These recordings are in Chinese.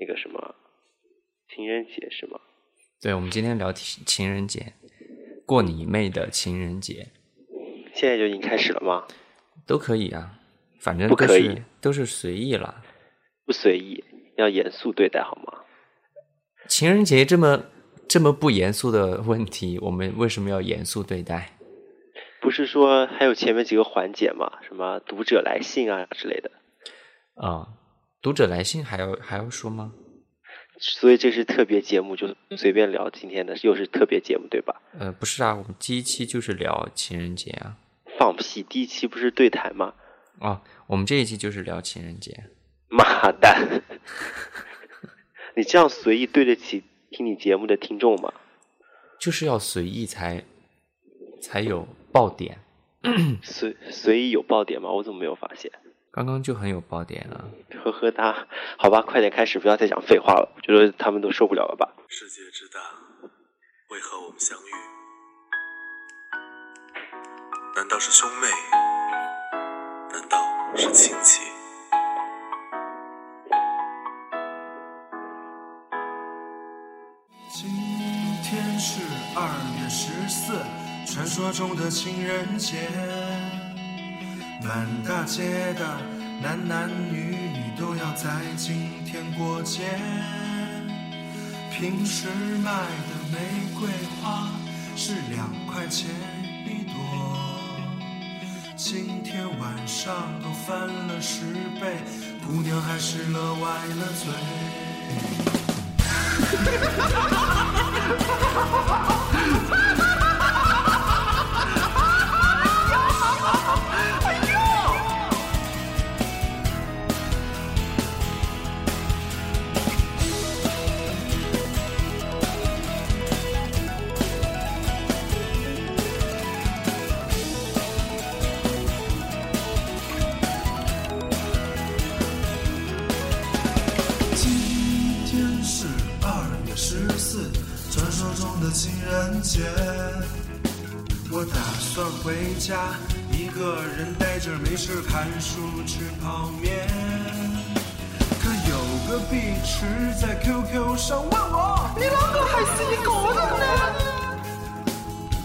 那个什么情人节是吗？对，我们今天聊情情人节，过你妹的情人节，现在就已经开始了吗？都可以啊，反正都不可以都是随意了。不随意，要严肃对待好吗？情人节这么这么不严肃的问题，我们为什么要严肃对待？不是说还有前面几个环节吗？什么读者来信啊之类的，啊、读者来信还要还要说吗？所以这是特别节目，就随便聊今天的，又是特别节目对吧？呃，不是啊，我们第一期就是聊情人节啊。放屁！第一期不是对谈吗？哦，我们这一期就是聊情人节。妈蛋！你这样随意对得起听你节目的听众吗？就是要随意才才有爆点。随随意有爆点吗？我怎么没有发现？刚刚就很有爆点啊！呵呵哒，好吧，快点开始，不要再讲废话了，我觉得他们都受不了了吧？世界之大，为何我们相遇？难道是兄妹？难道是亲戚？今天是二月十四，传说中的情人节。满大街的男男女女都要在今天过节。平时卖的玫瑰花是两块钱一朵，今天晚上都翻了十倍，姑娘还是乐歪了嘴。哈哈哈哈哈哈家，一个人待着没事看书吃泡面。可有个碧池在 QQ 上问我，你啷个还是一个人呢？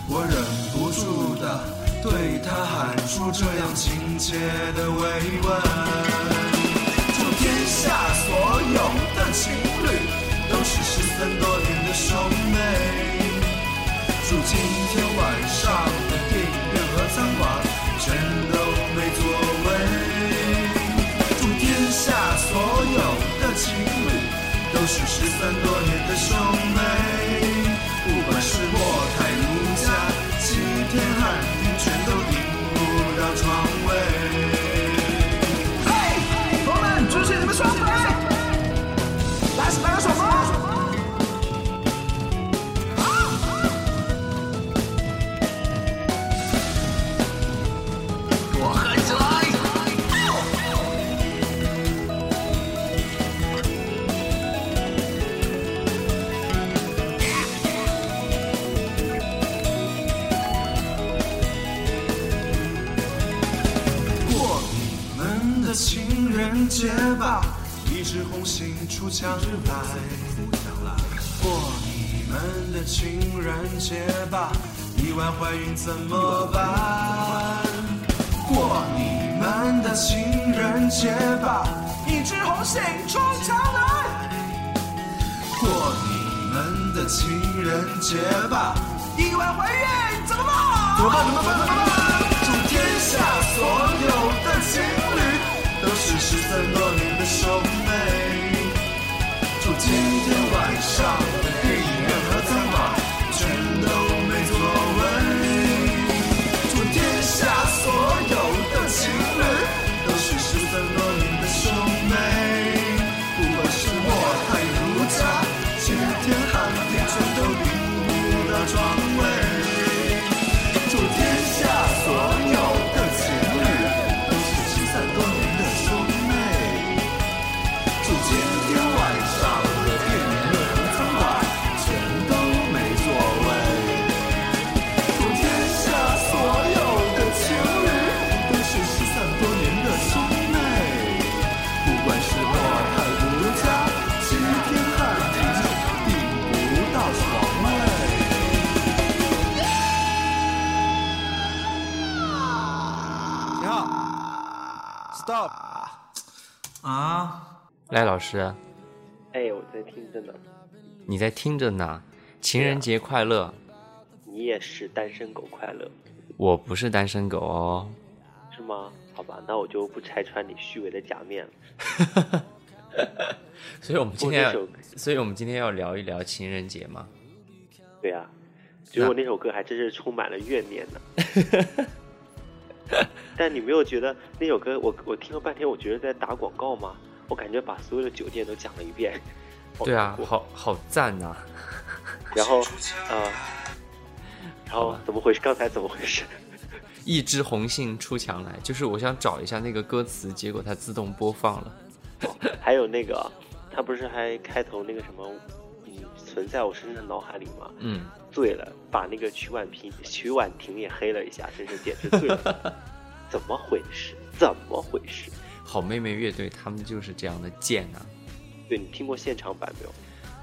我忍不住的对他喊出这样亲切的慰问。祝天下所有的情侣都是失散多年的兄妹。祝今天晚上全都没作为。祝天下所有的情侣都是失散多年的兄妹。不管是我情人节吧，一枝红杏出墙来。过你们的情人节吧，意外怀孕怎么办？过你们的情人节吧，一枝红杏出墙来。过你们的情人节吧，意外怀孕怎么办？怎么办？怎么办？怎么办？祝天下所有的情侣都是失散多年的兄妹。祝今天晚上赖老师，哎，我在听着呢。你在听着呢？情人节快乐！你也是单身狗快乐我不是单身狗哦。是吗？好吧，那我就不拆穿你虚伪的假面了。所以我们今天所以我们今天要聊一聊情人节嘛。对呀、觉得我那首歌还真是充满了怨念呢。但你没有觉得那首歌，我我听了半天，我觉得在打广告吗？我感觉把所有的酒店都讲了一遍。对啊难，过好好赞呐、然后呃，然后怎么回事？刚才怎么回事？一枝红杏出墙来，就是我想找一下那个歌词，结果它自动播放了。还有那个，他不是还开头那个什么，嗯，存在我深深的脑海里吗？嗯，醉了，把那个曲婉平、曲婉婷也黑了一下，真是简直醉了。怎么回事？怎么回事？好妹妹乐队他们就是这样的贱啊。对你听过现场版没有？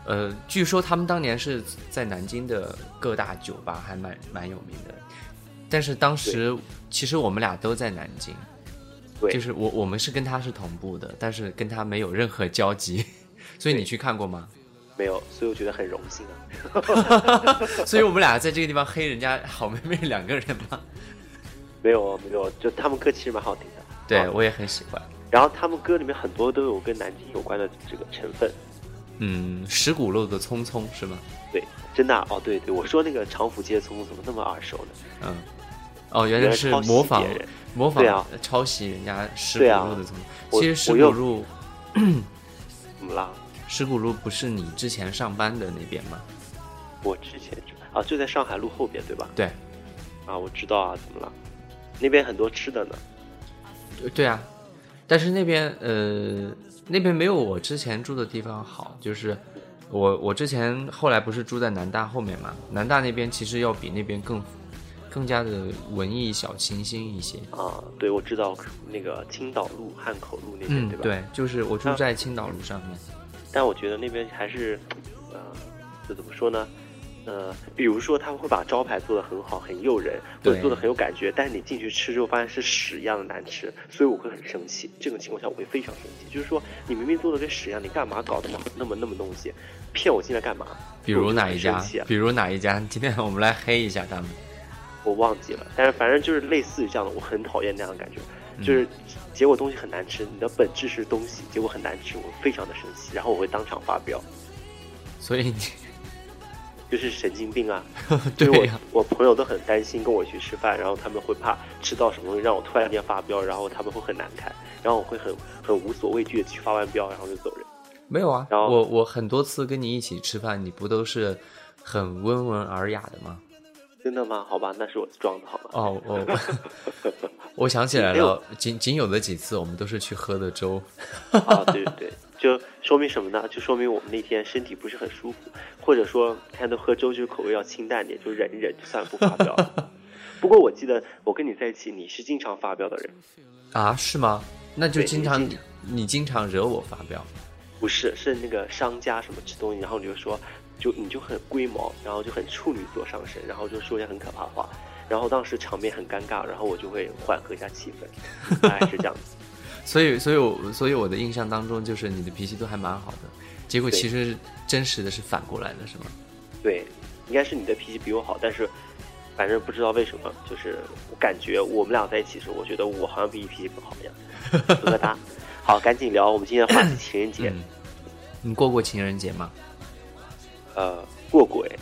呃，据说他们当年是在南京的各大酒吧还蛮蛮有名的，但是当时其实我们俩都在南京，对，就是我我们是跟他是同步的，但是跟他没有任何交集，所以你去看过吗？没有，所以我觉得很荣幸啊。所以我们俩在这个地方黑人家好妹妹两个人吗。没有没有，就他们歌其实蛮好听的。啊对我也很喜欢。然后他们歌里面很多都有跟南京有关的这个成分。嗯，石鼓路的匆匆是吗？对，真的啊、哦，对对，我说那个长府街匆匆怎么那么耳熟呢？嗯，哦，原来是模仿别人模仿对啊抄袭人家石鼓路的匆匆。我其实石鼓路 怎么啦？石鼓路不是你之前上班的那边吗？我之前知啊，就在上海路后边对吧？对，啊，我知道啊，怎么了？那边很多吃的呢。呃对啊，但是那边呃那边没有我之前住的地方好，就是我我之前后来不是住在南大后面嘛，南大那边其实要比那边更更加的文艺小清新一些。啊，对，我知道那个青岛路、汉口路那边，嗯对，吧？。对，就是我住啊在青岛路上面。但我觉得那边还是，呃，这怎么说呢？呃，比如说他们会把招牌做得很好，很诱人，或者做得很有感觉，但是你进去吃之后发现是屎一样的难吃，所以我会很生气。这种情况下我会非常生气，就是说你明明做的跟屎一样，你干嘛搞那么那么那么东西，骗我进来干嘛？比如哪一家？比如哪一家？今天我们来黑一下他们。我忘记了，但是反正就是类似于这样的，我很讨厌那样的感觉，就是结果东西很难吃，你的本质是东西，结果很难吃，我非常的生气，然后我会当场发飙，所以你 就是神经病啊！对呀、我朋友都很担心跟我去吃饭，然后他们会怕吃到什么东西让我突然间发飙，然后他们会很难堪，然后我会很很无所畏惧的去发完飙，然后就走人。没有啊？然后我我很多次跟你一起吃饭，你不都是很温文尔雅的吗？真的吗？好吧，那是我装的好吗？哦，我 我想起来了，仅仅有的几次我们都是去喝的粥。啊，对对对，就说明什么呢？就说明我们那天身体不是很舒服，或者说看到喝粥就是口味要清淡点，就忍一忍，就算不发飙了。不过我记得我跟你在一起，你是经常发飙的人，啊，是吗？那就经常你经常惹我发飙。不是是那个商家什么吃东西，然后你就说，就你就很龟毛，然后就很处女座上身，然后就说一些很可怕的话，然后当时场面很尴尬，然后我就会缓和一下气氛，大概是这样子。所以，所以我所以我的印象当中，就是你的脾气都还蛮好的。结果其实真实的是反过来的，是吗？对，应该是你的脾气比我好，但是反正不知道为什么，就是我感觉我们俩在一起的时候，我觉得我好像比你脾气更好一样。疙瘩。好，赶紧聊我们今天的话题，情人节。嗯，你过过情人节吗？呃，过过哎，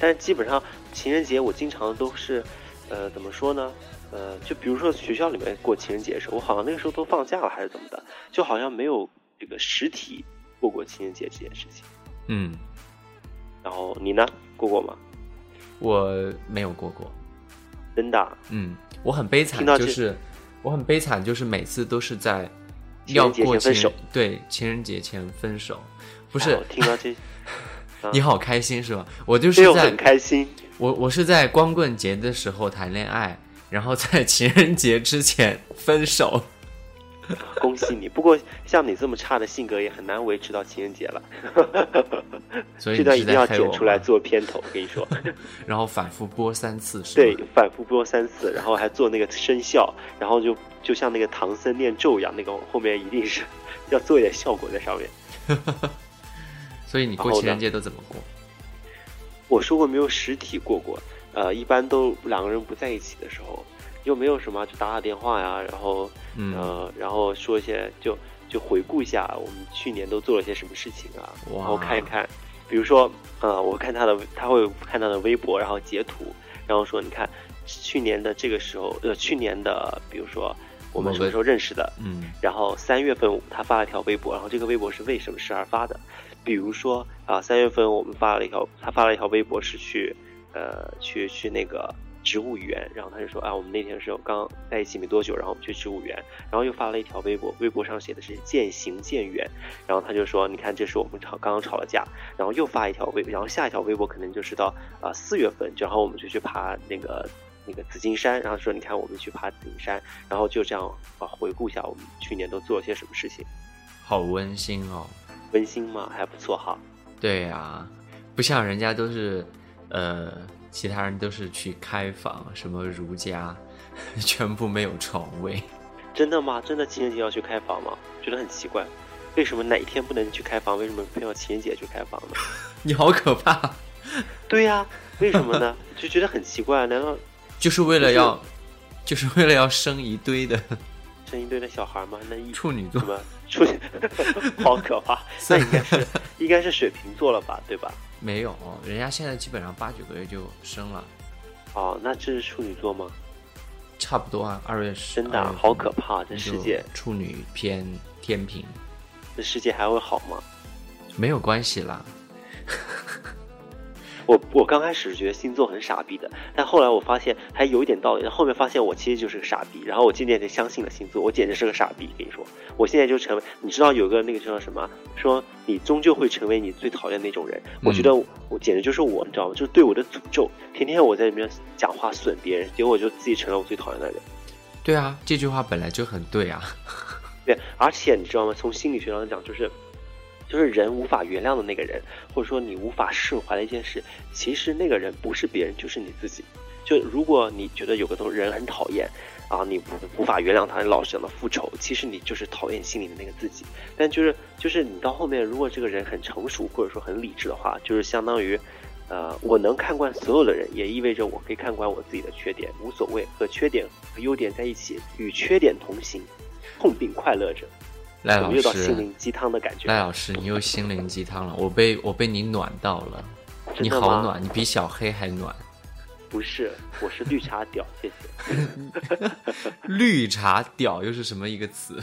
但是基本上情人节我经常都是，呃，怎么说呢？呃，就比如说学校里面过情人节的时候，我好像那个时候都放假了还是怎么的，就好像没有这个实体过过情人节这件事情。嗯，然后你呢？过过吗？我没有过过。真的啊？嗯，我很悲惨就是我很悲惨，就是每次都是在情人节要过情前分手人对情人节前分手，不不是我听到这，啊你好开心是吧？我就是在很开心。我我是在光棍节的时候谈恋爱，然后在情人节之前分手。恭喜你！不过像你这么差的性格，也很难维持到情人节了。所以这段一定要剪出来做片头，我跟你说。然后反复播三次，是对？，反复播三次，然后还做那个声效，然后就就像那个唐僧念咒一样，那个后面一定是要做一点效果在上面。所以你过情人节都怎么过？我说过没有实体过过，呃，一般都两个人不在一起的时候，又没有什么就打打电话呀，然后嗯。呃，然后说一些就就回顾一下我们去年都做了些什么事情啊，哇。然后看一看，比如说呃，我看他的他会看他的微博，然后截图，然后说你看去年的这个时候，呃，去年的比如说我们什么时候认识的，嗯。然后三月份他发了一条微博，然后这个微博是为什么事而发的？比如说啊，三月份我们发了一条，他发了一条微博是去，呃，去去那个植物园，然后他就说啊，我们那天是刚在一起没多久，然后我们去植物园，然后又发了一条微博，微博上写的是渐行渐远，然后他就说，你看这是我们吵刚刚吵了架，然后又发一条微，然后下一条微博可能就是到啊四月份，然后我们就去爬那个。那个紫金山，然后说你看我们去爬紫金山，然后就这样啊回顾一下我们去年都做了些什么事情，好温馨哦。温馨吗？还不错哈。对呀、不像人家都是，呃，其他人都是去开房，什么如家，全部没有床位。真的吗？真的情人节要去开房吗？觉得很奇怪，为什么哪一天不能去开房？为什么非要情人节去开房呢？你好可怕，对呀、为什么呢？就觉得很奇怪，难道就是为了要，就是为了要生一堆的生一堆的小孩吗？那一处女座什。么处女，好可怕！那应该是应该是水瓶座了吧，对吧？没有，人家现在基本上八九个月就生了，哦，那这是处女座吗？差不多啊。二月十，真的啊、2月份好可怕！这世界，处女偏天平，这世界还会好吗？没有关系啦。我我刚开始觉得星座很傻逼的，但后来我发现还有一点道理。后面发现我其实就是个傻逼，然后我渐渐的相信了星座，我简直是个傻逼。跟你说，我现在就成为，你知道有个那个叫什么，说你终究会成为你最讨厌的那种人。我觉得我简直就是我，你知道吗？就是对我的诅咒，天天我在里面讲话损别人，结果我就自己成了我最讨厌的人。对啊，这句话本来就很对啊。对，而且你知道吗？从心理学上讲，就是就是人无法原谅的那个人，或者说你无法释怀的一件事，其实那个人不是别人，就是你自己。就如果你觉得有个东人很讨厌啊，你无无法原谅他，你老是想到复仇，其实你就是讨厌心里的那个自己。但就是就是你到后面，如果这个人很成熟或者说很理智的话，就是相当于。呃，我能看惯所有的人，也意味着我可以看惯我自己的缺点，无所谓，和缺点和优点在一起，与缺点同行，痛并快乐着。赖老怎么又到心师，灵鸡汤的感觉？赖老师，你又心灵鸡汤了，我被我被你暖到了，你好暖，你比小黑还暖。不是，我是绿茶婊，谢谢。绿茶屌又是什么一个词？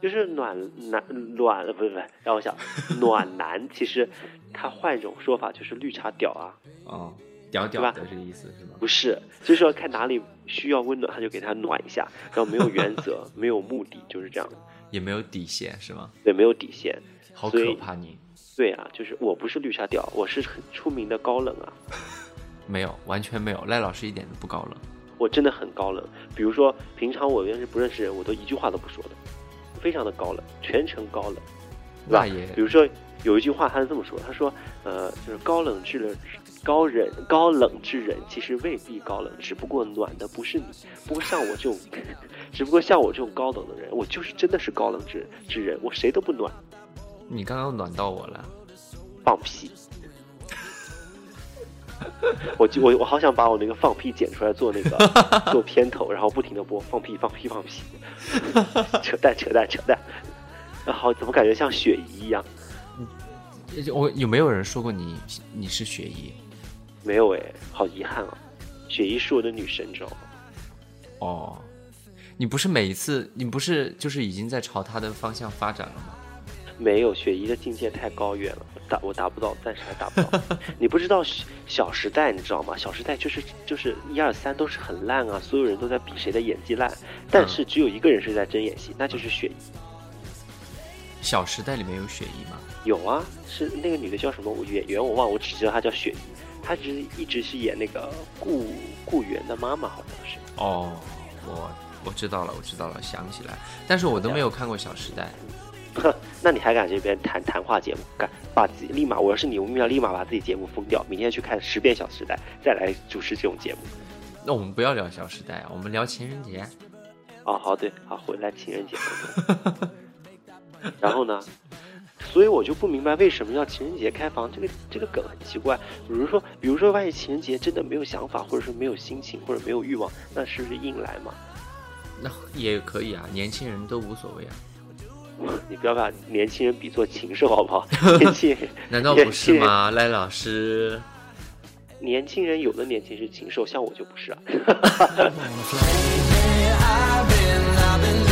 就是暖男暖，不是不是，让我想，暖男 其实他换一种说法就是绿茶婊啊，哦，屌屌吧的这个意思是吗？不是，就是说看哪里需要温暖，他就给他暖一下，然后没有原则，没有目的，就是这样，也没有底线是吗？对，没有底线。好可怕你！对啊，就是我不是绿茶婊，我是很出名的高冷啊，没有，完全没有。赖老师一点都不高冷。我真的很高冷。比如说平常我要是不认识人，我都一句话都不说的，非常的高冷，全程高冷。那也比如说有一句话，他是这么说，他说，呃，就是高冷之人，高人高冷之人其实未必高冷，只不过暖的不是你。不过像我这种，只不过像我这种高冷的人，我就是真的是高冷之之人，我谁都不暖，你刚刚暖到我了。放屁。我就我我好想把我那个放屁剪出来做那个 做片头，然后不停的播放屁放屁放屁，扯淡扯淡扯淡。啊，好，怎么感觉像雪姨一样？我有没有人说过你你是雪姨？没有哎，好遗憾啊！雪姨是我的女神，你知道吗？哦，你不是每一次你不是就是已经在朝她的方向发展了吗？没有，雪姨的境界太高远了，我达我达不到，暂时还达不到。你不知道《小时代》，你知道吗？《小时代》就是就是一二三都是很烂啊，所有人都在比谁的演技烂，但是只有一个人是在真演戏，那就是雪姨。《小时代》里面有雪姨吗？有啊，是那个女的叫什么？我演员我忘了，我只知道她叫雪姨，她只是一直是演那个顾顾源的妈妈，好像是。哦，我我知道了，我知道了，想起来，但是我都没有看过《小时代》。哼，那你还敢这边谈谈话节目？敢把自己立马，我要是你，我明天立马把自己节目封掉，明天去看十遍《小时代》，再来主持这种节目。那我们不要聊《小时代》啊，我们聊情人节。哦，好，对，好，回来情人节。然后呢？所以我就不明白为什么要情人节开房，这个这个梗很奇怪。比如说，比如说，万一情人节真的没有想法，或者是没有心情，或者没有欲望，那是不是硬来嘛？那也可以啊，年轻人都无所谓啊。你不要把年轻人比作禽兽好不好？年轻人难道不是吗？赖老师，年轻人有的年轻是禽兽，像我就不是啊。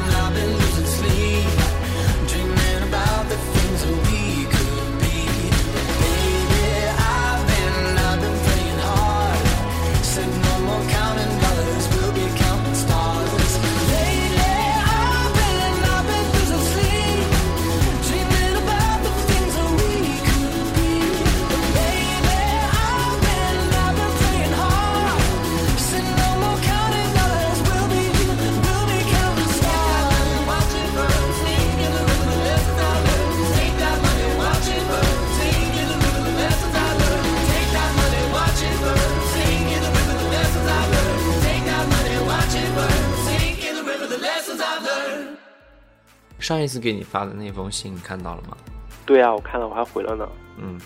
上一次给你发的那封信你看到了吗？对啊，我看了，我还回了呢。嗯，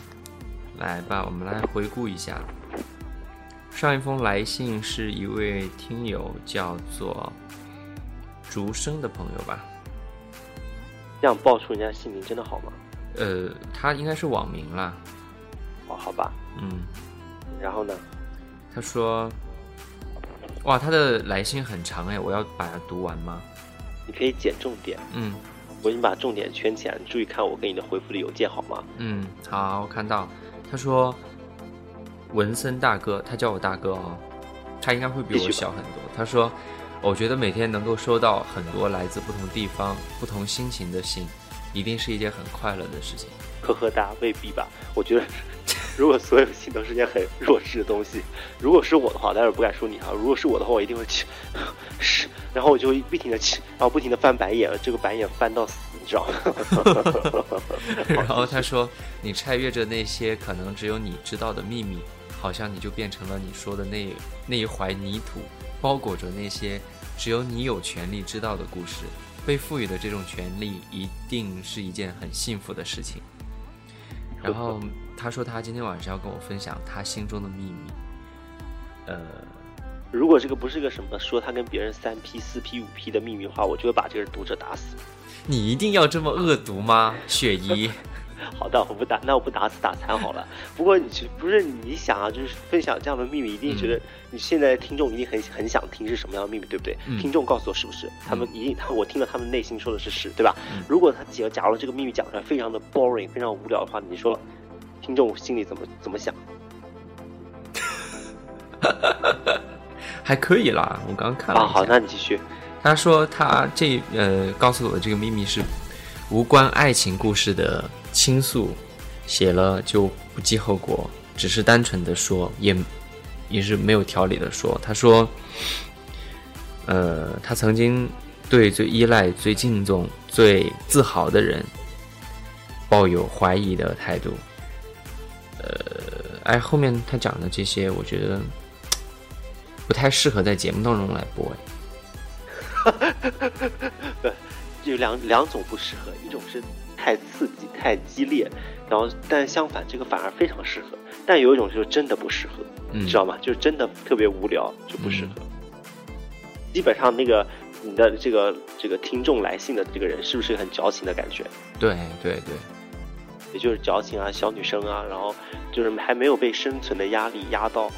来吧，我们来回顾一下。上一封来信是一位听友叫做竹生的朋友吧？这样报出人家姓名真的好吗？呃，他应该是网名啦。哦，好吧。嗯，然后呢？他说：“哇，他的来信很长哎，我要把它读完吗你可以捡重点，？”嗯我已经把重点圈起来，你注意看我给你的回复的邮件好吗？嗯，好，我看到他说：“文森大哥，他叫我大哥哦，他应该会比我小很多。”他说：“我觉得每天能够收到很多来自不同地方、不同心情的信，一定是一件很快乐的事情。呵呵哒，未必吧？我觉得，如果所有性都是件很弱智的东西，如果是我的话，当然不敢说你啊。如果是我的话，我一定会去，是，然后我就会不停的去，然后不停的翻白眼，这个白眼翻到死，你知道吗？然后他说：“你拆阅着那些可能只有你知道的秘密，好像你就变成了你说的那那一怀泥土，包裹着那些只有你有权利知道的故事。被赋予的这种权利，一定是一件很幸福的事情。”然后他说他今天晚上要跟我分享他心中的秘密。呃，如果这个不是个什么说他跟别人三 P、四 P、五 P 的秘密的话，我就会把这个读者打死。你一定要这么恶毒吗，雪姨？好的，我不打，那我不打死打残好了。不过你去不是你想啊，就是分享这样的秘密，一定觉得你现在听众一定很很想听是什么样的秘密，对不对？嗯听众告诉我是不是？他们一定，他我听了他们内心说的是是，对吧？嗯如果他假假如这个秘密讲出来非常的 boring，非常无聊的话，你说听众心里怎么怎么想？还可以啦，我刚刚看了啊，好，那你继续。他说他这呃告诉我的这个秘密是无关爱情故事的倾诉，写了就不计后果，只是单纯的说，也也是没有条理的说。他说，呃，他曾经对最依赖、最敬重、最自豪的人抱有怀疑的态度。呃，哎，后面他讲的这些，我觉得不太适合在节目当中来播。哎有两两种不适合，一种是太刺激、太激烈，然后但相反这个反而非常适合，但有一种就是真的不适合，嗯，知道吗？就是真的特别无聊就不适合。基本上那个你的这个这个听众来信的这个人是不是很矫情的感觉？对对对，也就是矫情啊，小女生啊，然后就是还没有被生存的压力压到，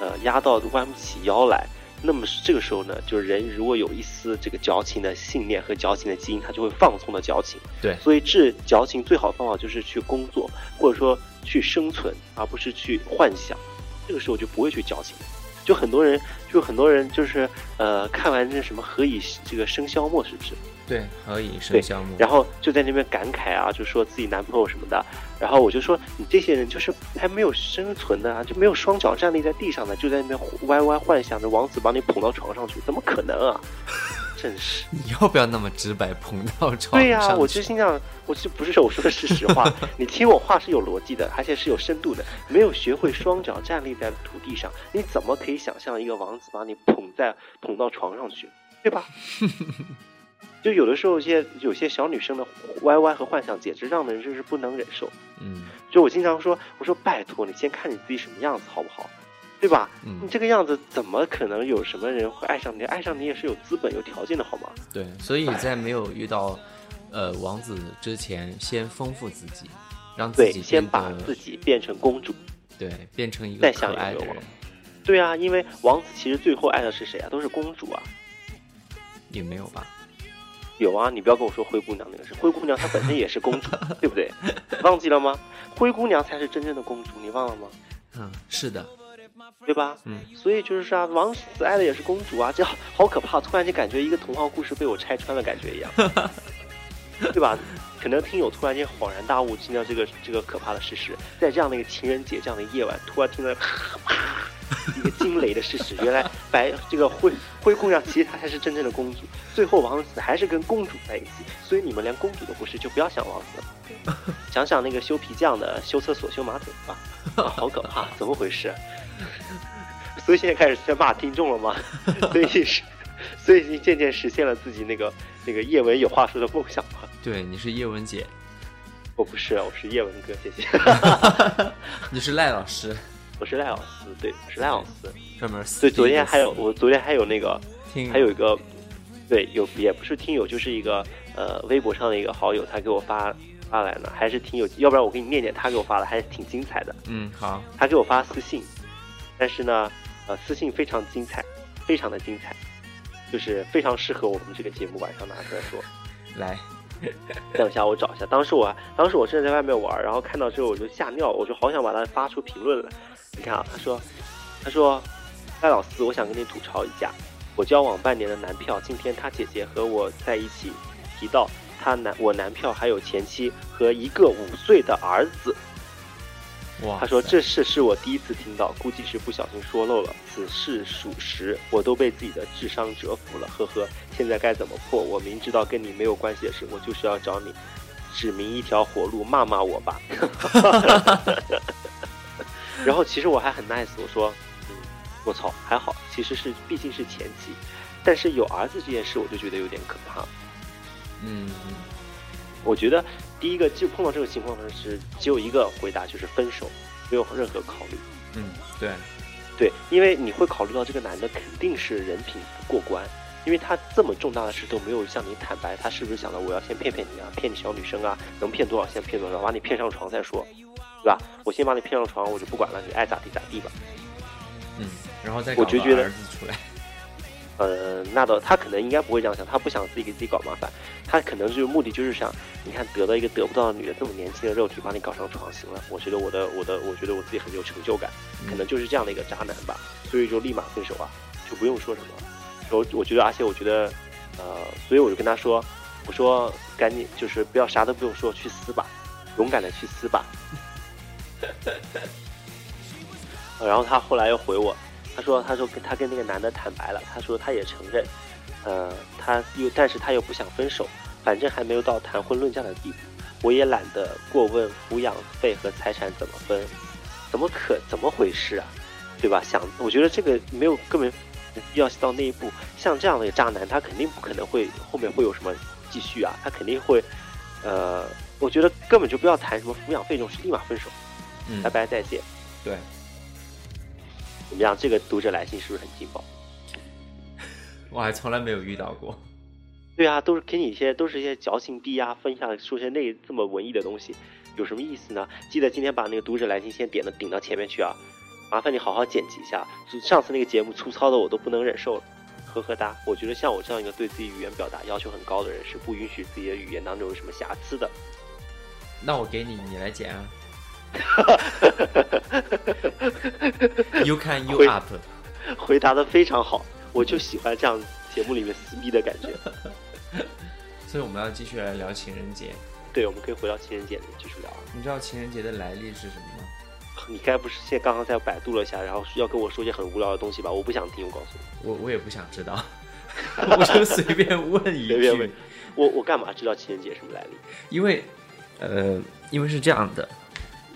呃，压到弯不起腰来。那么这个时候呢，就是人如果有一丝这个矫情的信念和矫情的基因，他就会放纵的矫情。对所以治矫情最好的方法就是去工作，或者说去生存，而不是去幻想。这个时候就不会去矫情。就很多人，就很多人就是呃，看完这什么何以这个笙箫默，是不是？对，何以对笙箫默？然后就在那边感慨啊，就说自己男朋友什么的。然后我就说，你这些人就是还没有生存的啊，就没有双脚站立在地上的，就在那边歪歪幻想着王子把你捧到床上去，怎么可能啊？真是。你要不要那么直白捧到床对呀？我就心想，我就不是我说的是实话，你听我话是有逻辑的，而且是有深度的。没有学会双脚站立在土地上，你怎么可以想象一个王子把你捧在捧到床上去，对吧？就有的时候，一些有些小女生的歪歪和幻想，简直让人就是不能忍受。嗯就我经常说，我说拜托你先看你自己什么样子好不好，对吧？你嗯，这个样子怎么可能有什么人会爱上你？爱上你也是有资本、有条件的好吗？对，所以在没有遇到呃王子之前，先丰富自己，让自，己先把自己变成公主。对变成一个再可爱的人，对啊，因为王子其实最后爱的是谁啊？都是公主啊。也没有吧？有啊，你不要跟我说灰姑娘那个事，灰姑娘她本身也是公主，对不对？忘记了吗？灰姑娘才是真正的公主，你忘了吗？嗯，是的，对吧？嗯，所以就是说啊，王子爱的也是公主啊，这好好可怕！突然间感觉一个童话故事被我拆穿了，感觉一样，对吧？可能听友突然间恍然大悟，听到这个这个可怕的事实，在这样的一个情人节这样的夜晚，突然听到啪 一个惊雷的事实，原来白这个灰灰姑娘其实她才是真正的公主，最后王子还是跟公主在一起，所以你们连公主都不是，就不要想王子了。想想那个修皮匠的修厕所、修马桶吧，啊，好可怕，怎么回事？所以现在开始先骂听众了吗？所以是，所以已经渐渐实现了自己那个那个叶文有话说的梦想吗？对，你是叶文姐，我不是，我是叶文哥，谢谢。你是赖老师，我是赖老师，对，我是赖老师。专门对，昨天还有我昨天还有那个听还有一个，对，有也不是听友，就是一个呃微博上的一个好友，他给我发发来的，还是挺有，要不然我给你念念他给我发的，还是挺精彩的。嗯好，他给我发私信，但是呢，呃，私信非常精彩，非常的精彩，就是非常适合我们这个节目晚上拿出来说。来，等一下，我找一下。当时我，当时我正在外面玩，然后看到之后我就吓尿，我就好想把它发出评论来。你看啊，他说，他说，赖老四，我想跟你吐槽一下，我交往半年的男票，今天他姐姐和我在一起，提到他男我男票还有前妻和一个五岁的儿子。哇，他说这事是我第一次听到，估计是不小心说漏了。此事属实，我都被自己的智商折服了，呵呵。现在该怎么破？我明知道跟你没有关系的事，我就是要找你指明一条活路，骂骂我吧。然后其实我还很 nice，我说，嗯，我操，还好，其实是毕竟是前妻，但是有儿子这件事，我就觉得有点可怕。嗯嗯我觉得第一个就碰到这个情况呢，是只有一个回答，就是分手，没有任何考虑。嗯，对，对，因为你会考虑到这个男的肯定是人品不过关，因为他这么重大的事都没有向你坦白，他是不是想着我要先骗骗你啊，骗你小女生啊，能骗多少先骗多少，把你骗上床再说，对吧？我先把你骗上床，我就不管了，你爱咋地咋地吧。嗯，然后再搞个我就觉得儿子出来，呃，那倒他可能应该不会这样想，他不想自己给自己搞麻烦，他可能就是目的就是想，你看得到一个得不到的女的这么年轻的肉体把你搞上床，行了，我觉得我的我的我觉得我自己很有成就感，可能就是这样的一个渣男吧，所以就立马分手啊，就不用说什么。我我觉得，而且我觉得，呃，所以我就跟他说，我说赶紧就是不要啥都不用说，去撕吧，勇敢的去撕吧。然后他后来又回我，他说他说跟他跟那个男的坦白了，他说他也承认，呃，他又但是他又不想分手，反正还没有到谈婚论嫁的地步，我也懒得过问抚养费和财产怎么分，怎么可怎么回事啊，对吧？想我觉得这个没有根本必要到那一步，像这样的渣男，他肯定不可能会后面会有什么继续啊，他肯定会，呃，我觉得根本就不要谈什么抚养费这种事，立马分手，嗯拜，拜再见。对，怎么样？这个读者来信是不是很劲爆？我还从来没有遇到过。对啊，都是给你一些都是一些矫情逼啊，分享说些那这么文艺的东西，有什么意思呢？记得今天把那个读者来信先点的顶到前面去啊，麻烦你好好剪辑一下。上次那个节目粗糙的我都不能忍受了，呵呵哒。我觉得像我这样一个对自己语言表达要求很高的人，是不允许自己的语言当中有什么瑕疵的。那我给你，你来剪啊。you can you 会 up，回答的非常好，我就喜欢这样节目里面撕逼的感觉。所以我们要继续来聊情人节。对，我们可以回到情人节里面继续聊啊。你知道情人节的来历是什么吗？你该不是现在刚刚在百度了一下，然后要跟我说些很无聊的东西吧？我不想听，我告诉你。我我也不想知道，我就随便问一随便问句，我我干嘛知道情人节什么来历？因为呃，因为是这样的，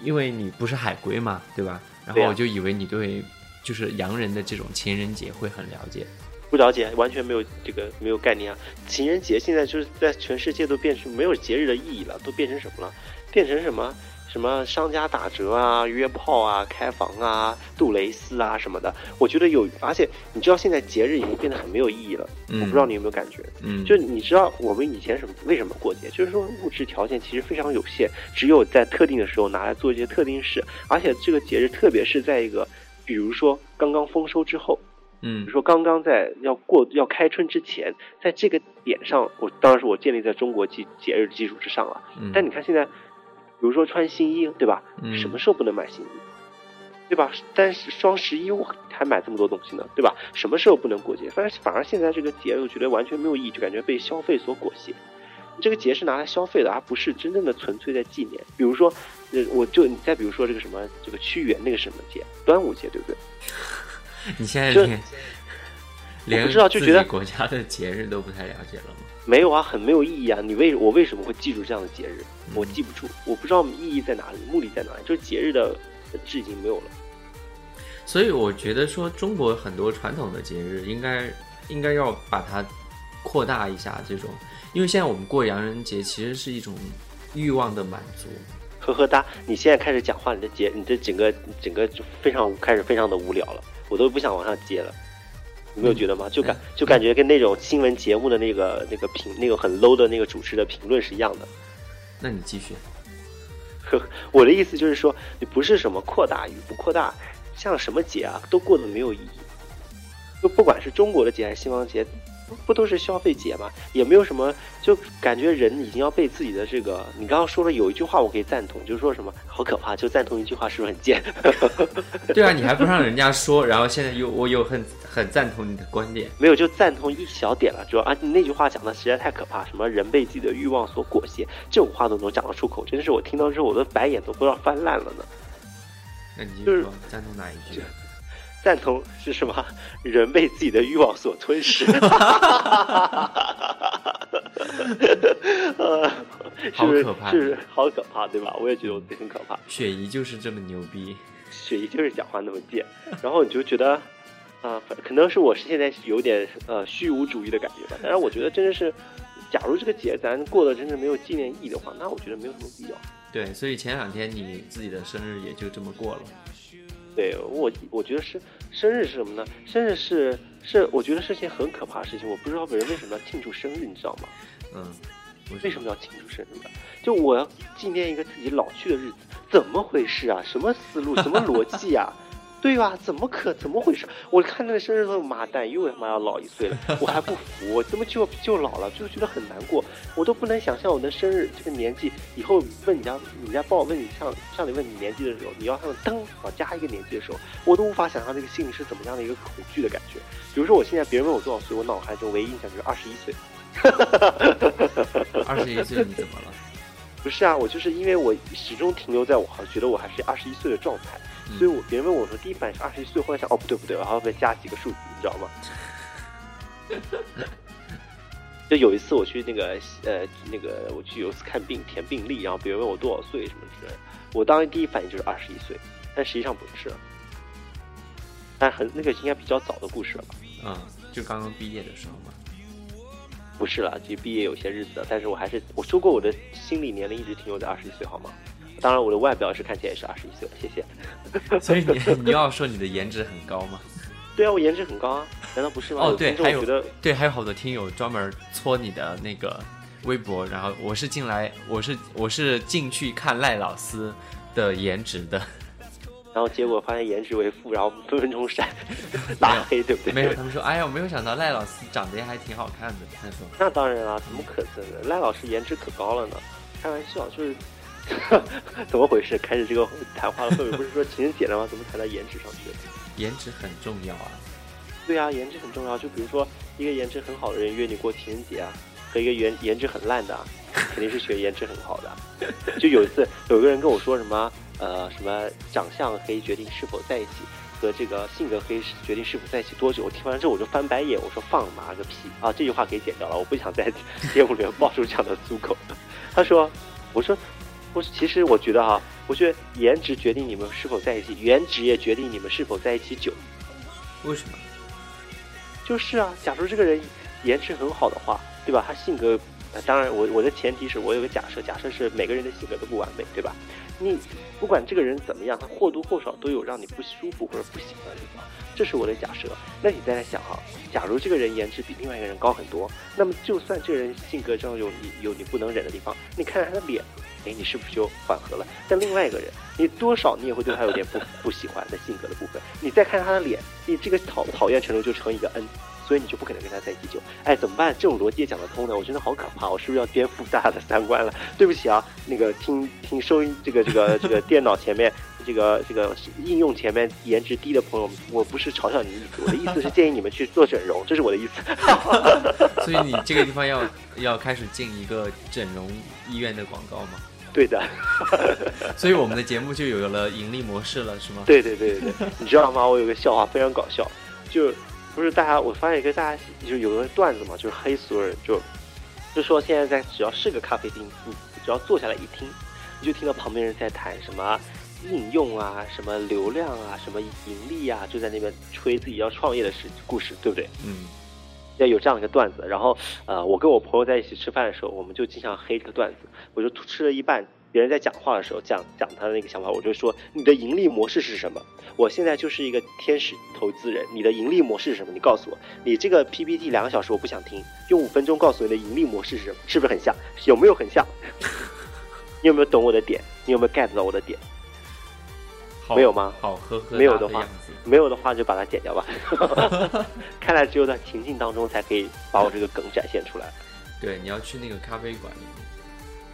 因为你不是海归嘛，对吧？然后我就以为你对就是洋人的这种情人节会很了解。不了解，完全没有这个没有概念啊！情人节现在就是在全世界都变成没有节日的意义了，都变成什么了？变成什么什么商家打折啊、约炮啊、开房啊、杜蕾斯啊什么的。我觉得有，而且你知道现在节日已经变得很没有意义了。嗯我不知道你有没有感觉？嗯，就你知道我们以前什么为什么过节？就是说物质条件其实非常有限，只有在特定的时候拿来做一些特定事，而且这个节日特别是在一个，比如说刚刚丰收之后。嗯比如说刚刚在要过要开春之前，在这个点上，我当然是我建立在中国节节日基础之上了。嗯但你看现在，比如说穿新衣，对吧？嗯什么时候不能买新衣？对吧？但是双十一我还买这么多东西呢，对吧？什么时候不能过节？反正反而现在这个节，我觉得完全没有意义，就感觉被消费所裹挟。这个节是拿来消费的，而不是真正的纯粹在纪念。比如说，呃，我就你再比如说这个什么这个屈原那个什么节，端午节，对不对？你现在就连连不知道就觉得国家的节日都不太了解了吗？没有啊，很没有意义啊！你为我为什么会记住这样的节日？嗯我记不住，我不知道意义在哪里，目的在哪里，就是节日的本质已经没有了。所以我觉得说中国很多传统的节日应该应该要把它扩大一下，这种，因为现在我们过洋人节其实是一种欲望的满足。呵呵哒，你现在开始讲话，你的节，你的整个整个就非常开始非常的无聊了，我都不想往上接了。你没有觉得吗？就感就感觉跟那种新闻节目的那个那个评那个很 low 的那个主持的评论是一样的。那你继续，呵，我的意思就是说，你不是什么扩大与不扩大，像什么节啊，都过得没有意义。就不管是中国的节还是西方节，不不都是消费节嘛？也没有什么，就感觉人已经要被自己的这个，你刚刚说了有一句话我可以赞同，就是说什么好可怕，就赞同一句话是不是很贱？对啊，你还不让人家说，然后现在又我又很很赞同你的观点。没有，就赞同一小点了，主要啊，你那句话讲的实在太可怕，什么人被自己的欲望所裹挟，这种话都能讲得出口，真是我听到之后我的白眼都不知道翻烂了呢。那你说，赞同哪一句？赞同是什么？人被自己的欲望所吞噬。呃，是不是好可怕是不是好可怕，对吧？我也觉得我自己很可怕。雪姨就是这么牛逼。雪姨就是讲话那么贱，然后你就觉得，啊、反可能是我是现在有点呃虚无主义的感觉吧。但是，我觉得真的是，假如这个节咱过得真的没有纪念意义的话，那我觉得没有什么必要。对，所以前两天你自己的生日也就这么过了。对我，我觉得是生日是什么呢？生日是是，我觉得是件很可怕的事情。我不知道人为什么要庆祝生日，你知道吗？嗯，为什么要庆祝生日呢？就我要纪念一个自己老去的日子，怎么回事啊？什么思路？什么逻辑啊？对吧？怎么可怎么回事？我看那个生日都妈蛋，又他妈要老一岁了，我还不服，我怎么就就老了？就觉得很难过，我都不能想象我的生日这个年纪以后问你家，你家帮我问你像像你问你年纪的时候，你要他们噔往加一个年纪的时候，我都无法想象这个心里是怎么样的一个恐惧的感觉。比如说我现在别人问我多少岁，我脑海中唯一印象就是二十一岁。二十一岁你怎么了？不是啊，我就是因为我始终停留在我好觉得我还是二十一岁的状态，所以我别人问我说第一反应是二十一岁，后来想哦不对不对，我还要再加几个数字，你知道吗？就有一次我去那个呃那个我去有一次看病填病历，然后别人问我多少岁什么之类的，我当时第一反应就是二十一岁，但实际上不是，但很那个应该比较早的故事了吧？嗯，就刚刚毕业的时候嘛。不是了，就毕业有些日子了，但是我还是我说过我的心理年龄一直停留在二十一岁，好吗？当然，我的外表是看起来也是二十一岁了，谢谢。所以你你要说你的颜值很高吗？对啊，我颜值很高啊，难道不是吗？哦，对，还有觉得对，还有好多听友专门搓你的那个微博，然后我是进来，我是我是进去看赖老师的颜值的，然后结果发现颜值为负，然后分分钟闪拉 黑，对不对？没有，他们说，哎呀，我没有想到赖老师长得也还挺好看的，他说，那当然啊，怎么可能呢？赖老师颜值可高了呢，开玩笑，就是 怎么回事？开始这个谈话的氛围不是说情人节了吗？怎么谈到颜值上去了？颜值很重要啊，对啊，颜值很重要。就比如说一个颜值很好的人约你过情人节啊，和一个颜颜值很烂的啊，肯定是选颜值很好的啊。就有一次有一个人跟我说什么呃什么长相可以决定是否在一起，和这个性格可以决定是否在一起多久。我听完之后我就翻白眼，我说放妈个屁啊！这句话给剪掉了，我不想在节目里面爆出这样的粗口。他说，我说。其实我觉得哈、我觉得颜值决定你们是否在一起，颜值也决定你们是否在一起久。为什么？就是啊，假如这个人颜值很好的话，对吧？他性格，呃、当然我我的前提是我有个假设，假设是每个人的性格都不完美，对吧？你不管这个人怎么样，他或多或少都有让你不舒服或者不喜欢的地方，这是我的假设。那你再来想哈、假如这个人颜值比另外一个人高很多，那么就算这个人性格上有你有你不能忍的地方，你看看他的脸，哎，你是不是就缓和了？但另外一个人，你多少你也会对他有点不不喜欢的性格的部分，你再看他的脸，你这个讨讨厌程度就乘一个 n。所以你就不可能跟他在一起久，哎，怎么办？这种逻辑也讲得通呢？我真的好可怕，我是不是要颠覆大家的三观了？对不起啊，那个听听收音这个这个这个电脑前面这个这个应用前面颜值低的朋友，我不是嘲笑你的意思，我的意思是建议你们去做整容，这是我的意思。所以你这个地方要要开始进一个整容医院的广告吗？对的，所以我们的节目就有了盈利模式了，是吗？对对对对对，你知道吗？我有个笑话非常搞笑，就不是大家，我发现一个大家就有个段子嘛，就是黑所有人，就就说现在在只要是个咖啡厅，你只要坐下来一听，你就听到旁边人在谈什么应用啊、什么流量啊、什么盈利啊，就在那边吹自己要创业的事故事，对不对？嗯，要有这样一个段子，然后呃，我跟我朋友在一起吃饭的时候，我们就经常黑这个段子。我就吃了一半，别人在讲话的时候讲讲他的那个想法，我就说你的盈利模式是什么？我现在就是一个天使投资人，你的盈利模式是什么？你告诉我，你这个 PPT 两个小时我不想听，用五分钟告诉你的盈利模式是什么？是不是很像？有没有很像？你有没有懂我的点？你有没有 get 到我的点？好没有吗好呵呵，没有的话，没有的话就把它剪掉吧。看来只有在情境当中才可以把我这个梗展现出来。对，你要去那个咖啡馆里面。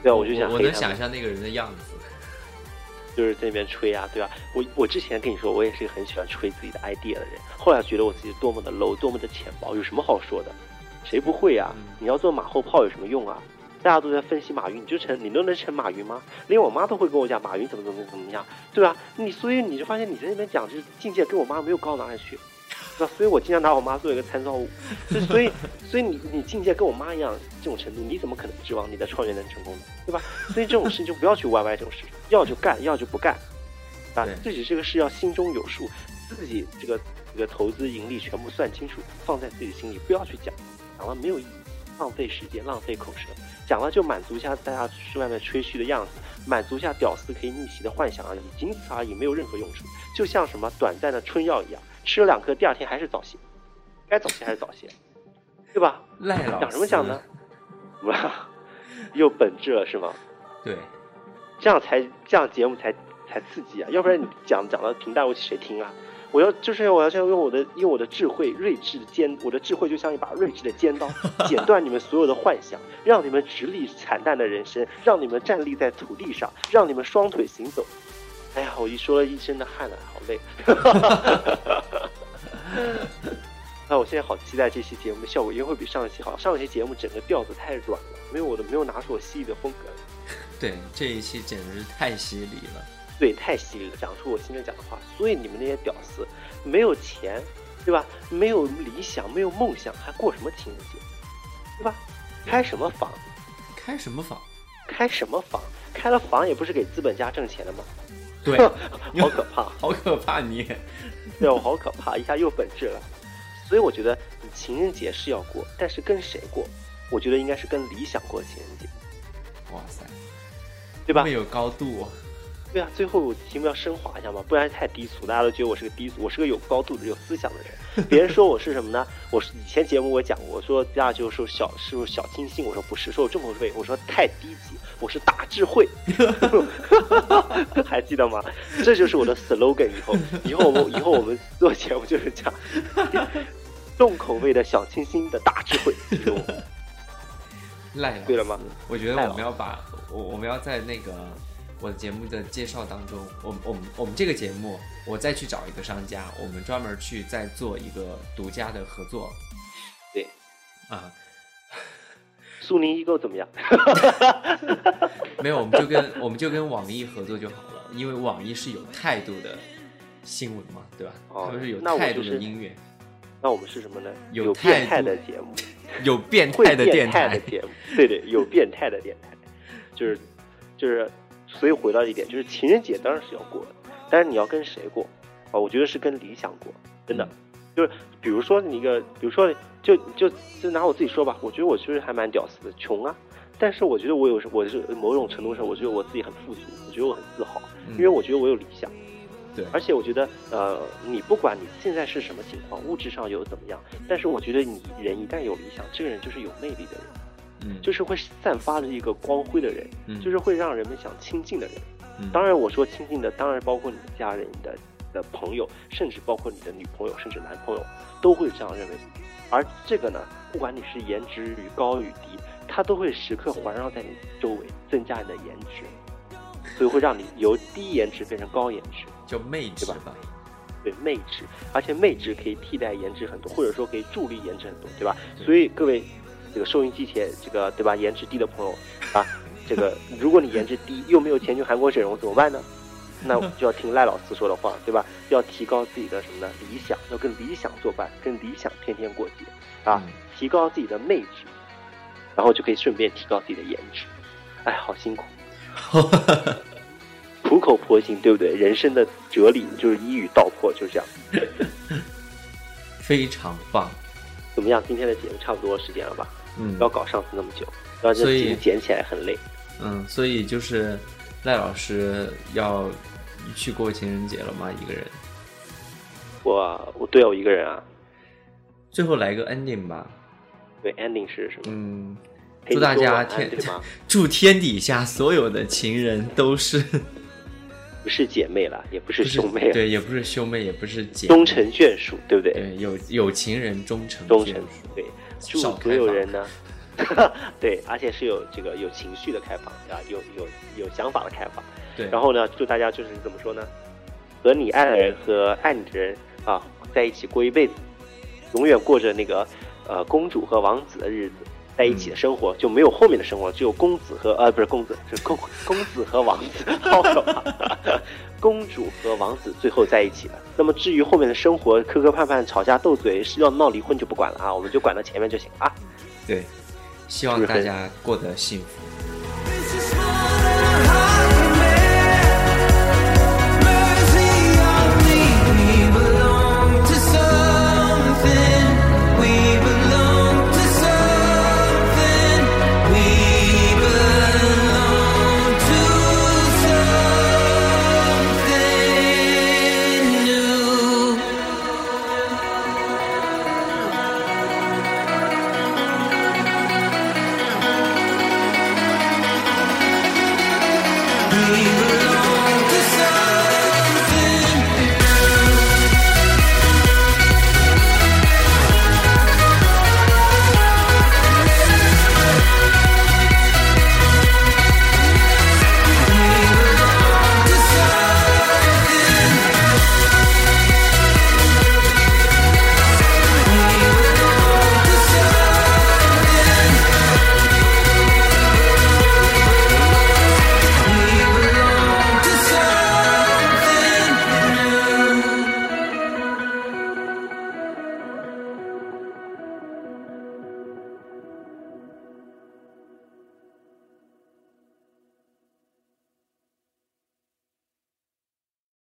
对啊，我就想我能想象那个人的样子。就是在那边吹啊，对吧、我我之前跟你说，我也是一个很喜欢吹自己的 idea 的人，后来觉得我自己多么的 low，多么的浅薄，有什么好说的？谁不会啊？嗯你要做马后炮有什么用啊？大家都在分析马云，你就成你都能成马云吗？连我妈都会跟我讲马云怎么怎么怎么样，对吧？你所以你就发现你在那边讲，就是境界跟我妈没有高到哪里去，对吧？所以我经常拿我妈做一个参照物，就所以所以你你境界跟我妈一样这种程度，你怎么可能指望你的创业能成功呢？对吧？所以这种事就不要去歪歪这种事，要就干，要就不干，啊，自己这个事要心中有数，自己这个这个投资盈利全部算清楚，放在自己心里，不要去讲，讲了没有意义，浪费时间，浪费口舌，讲了就满足一下大家去外面吹嘘的样子，满足一下屌丝可以逆袭的幻想而已，仅此而已，没有任何用处。就像什么短暂的春药一样，吃了两颗，第二天还是早泄，该早泄还是早泄，对吧？赖老讲什么讲呢？哇，又本质了是吗？对，这样才这样节目才才刺激啊！要不然你讲讲的平淡无奇，谁听啊？我要就是我要用我的用我的智慧睿智的尖，我的智慧就像一把睿智的尖刀，剪断你们所有的幻想，让你们直立惨淡的人生，让你们站立在土地上，让你们双腿行走。哎呀，我一说了一身的汗了，好累。那我现在好期待这期节目的效果，因为会比上一期好。上一期节目整个调子太软了，没有我的没有拿出我犀利的风格。对，这一期简直是太犀利了。对，太犀利了，讲出我心里讲的话。所以你们那些屌丝，没有钱，对吧？没有理想，没有梦想，还过什么情人节，对吧？开什么房？开什么房？开什么房？开了房也不是给资本家挣钱的吗？对，好可怕！好可怕你！对我好可怕，一下又本质了。所以我觉得你情人节是要过，但是跟谁过？我觉得应该是跟理想过情人节，哇塞，对吧这么？有高度哦。对啊，最后题目要升华一下嘛，不然太低俗，大家都觉得我是个低俗，我是个有高度的、有思想的人。别人说我是什么呢？我是以前节目我讲过，我说大家就说小是不是小清新？我说不是，说我重口味，我说太低级，我是大智慧，还记得吗？这就是我的 slogan。以后，以后我们以后我们做节目就是讲重口味的小清新的大智慧，就是我赖对了吗？我觉得我们要把我我们要在那个我的节目的介绍当中，我们我们我们这个节目，我再去找一个商家，我们专门去再做一个独家的合作对。啊。苏宁易购怎么样？没有，我们就跟我们就跟网易合作就好了，因为网易是有态度的新闻嘛，对吧？哦他们是有态度的音乐，那我们是什么呢？有有变态的节目。有变态的电台变态的，节目，对对，有变态的电台，就是就是，所以回到一点，就是情人节当然是要过的，但是你要跟谁过啊？我觉得是跟理想过，真的，就是比如说你一个，比如说就就就拿我自己说吧，我觉得我其实还蛮屌丝的，穷啊，但是我觉得我有我是某种程度上，我觉得我自己很富足，我觉得我很自豪，因为我觉得我有理想。对而且我觉得，呃，你不管你现在是什么情况，物质上有怎么样，但是我觉得你人一旦有理想，这个人就是有魅力的人，嗯，就是会散发着一个光辉的人，嗯就是会让人们想亲近的人。嗯当然，我说亲近的，当然包括你的家人、你的的朋友，甚至包括你的女朋友，甚至男朋友，都会这样认为。而这个呢，不管你是颜值与高与低，它都会时刻环绕在你周围，增加你的颜值，所以会让你由低颜值变成高颜值。叫魅质对吧吧，对魅值，而且魅值可以替代颜值很多，或者说可以助力颜值很多，对吧？所以各位这个收音机前这个对吧颜值低的朋友啊，这个如果你颜值低又没有钱去韩国整容怎么办呢？那就要听赖老师说的话，对吧？要提高自己的什么呢？理想，要跟理想作伴，跟理想天天过节啊，嗯提高自己的魅质，然后就可以顺便提高自己的颜值。哎，好辛苦。苦口婆心，对不对？人生的哲理就是一语道破，就这样。非常棒。怎么样？今天的节目差不多时间了吧？嗯不要搞上次那么久，要这所以节目剪起来很累。嗯，所以就是赖老师要去过情人节了吗？一个人，我我对啊，我一个人啊。最后来个 ending 吧。对，ending 是什么？嗯，祝大家天？祝天底下所有的情人都是 不是姐妹了，也不是兄妹了，对，也不是兄妹，也不是姐妹，终成眷属，对不对？对，有有情人终成终成。对，祝所有人呢，对，而且是有这个有情绪的开放啊，有有有想法的开放。对，然后呢，祝大家就是怎么说呢，和你爱的人和爱你的人啊在一起过一辈子，永远过着那个呃公主和王子的日子，在一起的生活、就没有后面的生活，只有公子和呃不是公子是公公子和王子，好可怕，公主和王子最后在一起了。那么至于后面的生活磕磕绊绊、吵架斗嘴，是要闹离婚就不管了啊，我们就管到前面就行啊。对，希望大家过得幸福。